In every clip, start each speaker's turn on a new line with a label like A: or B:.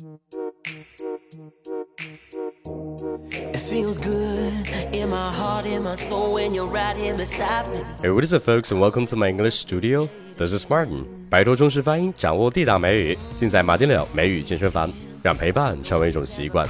A: Hey, what is up, folks, and welcome to my English studio. This is Martin. 摆脱中式发音，掌握地道美语，尽在马丁柳美语健身房，让陪伴成为一种习惯。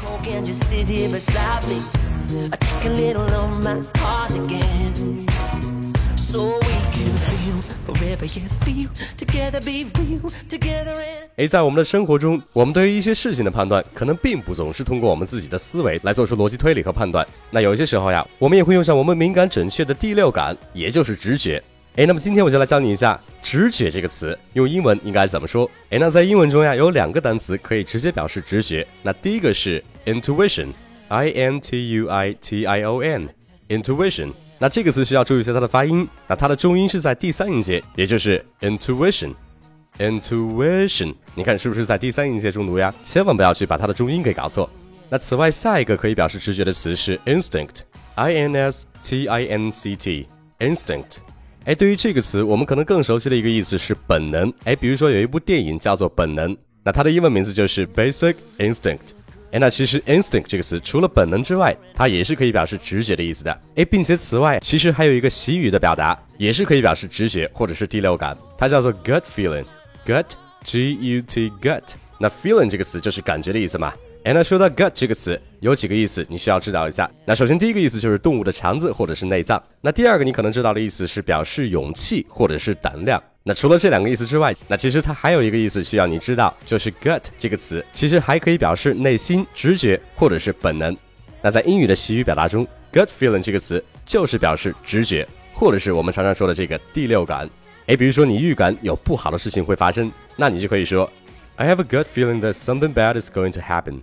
A: 哎，在我们的生活中，我们对于一些事情的判断，可能并不总是通过我们自己的思维来做出逻辑推理和判断。那有些时候呀，我们也会用上我们敏感准确的第六感，也就是直觉。哎，那么今天我就来教你一下“直觉”这个词，用英文应该怎么说？哎，那在英文中呀，有两个单词可以直接表示直觉。那第一个是 intuition，i n t u i t i o n，intuition。那这个词需要注意一下它的发音，那它的重音是在第三音节，也就是 intuition，intuition，你看是不是在第三音节中读呀？千万不要去把它的重音给搞错。那此外，下一个可以表示直觉的词是 instinct，i n s t i n c t，instinct。哎，对于这个词，我们可能更熟悉的一个意思是本能。哎，比如说有一部电影叫做《本能》，那它的英文名字就是 Basic Instinct。哎，那其实 instinct 这个词除了本能之外，它也是可以表示直觉的意思的。哎，并且此外，其实还有一个习语的表达，也是可以表示直觉或者是第六感，它叫做 gut feeling，gut g u t gut。那 feeling 这个词就是感觉的意思嘛。哎，那说到 gut 这个词，有几个意思你需要知道一下。那首先第一个意思就是动物的肠子或者是内脏。那第二个你可能知道的意思是表示勇气或者是胆量。那除了这两个意思之外，那其实它还有一个意思需要你知道，就是 gut 这个词其实还可以表示内心、直觉或者是本能。那在英语的习语表达中，gut feeling 这个词就是表示直觉，或者是我们常常说的这个第六感。诶，比如说你预感有不好的事情会发生，那你就可以说，I have a gut feeling that something bad is going to happen.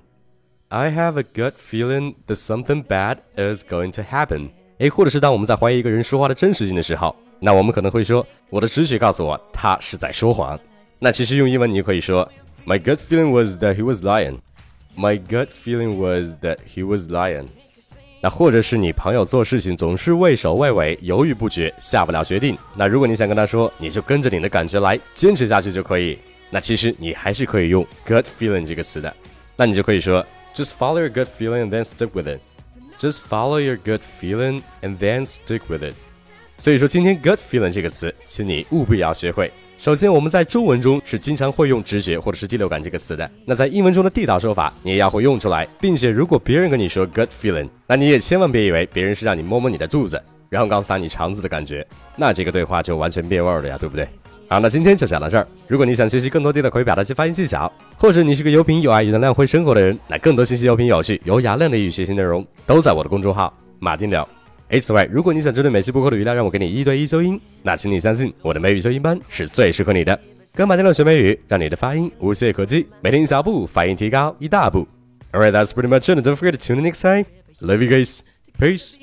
A: I have a gut feeling that something bad is going to happen. 诶，或者是当我们在怀疑一个人说话的真实性的时候。那我们可能会说，我的直觉告诉我他是在说谎。那其实用英文你就可以说，My gut feeling was that he was lying. My gut feeling was that he was lying. 那或者是你朋友做事情总是畏首畏尾、犹豫不决、下不了决定。那如果你想跟他说，你就跟着你的感觉来，坚持下去就可以。那其实你还是可以用 gut feeling 这个词的。那你就可以说，Just follow your gut feeling and then stick with it. Just follow your gut feeling and then stick with it. 所以说，今天 gut feeling 这个词，请你务必要学会。首先，我们在中文中是经常会用直觉或者是第六感这个词的。那在英文中的地道说法，你也要会用出来，并且如果别人跟你说 gut feeling，那你也千万别以为别人是让你摸摸你的肚子，然后告诉他你肠子的感觉，那这个对话就完全变味了呀，对不对？好，那今天就讲到这儿。如果你想学习更多地道口语表达及发音技巧，或者你是个有品有爱有能量会生活的人，那更多信息、有品有趣、有雅量的英语学习内容，都在我的公众号马丁聊。哎，此外，如果你想针对每期播客的语料让我给你一对一纠音，那请你相信我的美语纠音班是最适合你的。跟马丁乐学美语，让你的发音无懈可击，每天一小步，发音提高一大步。Alright, that's pretty much it. Don't forget to tune in next time. Love you guys. Peace.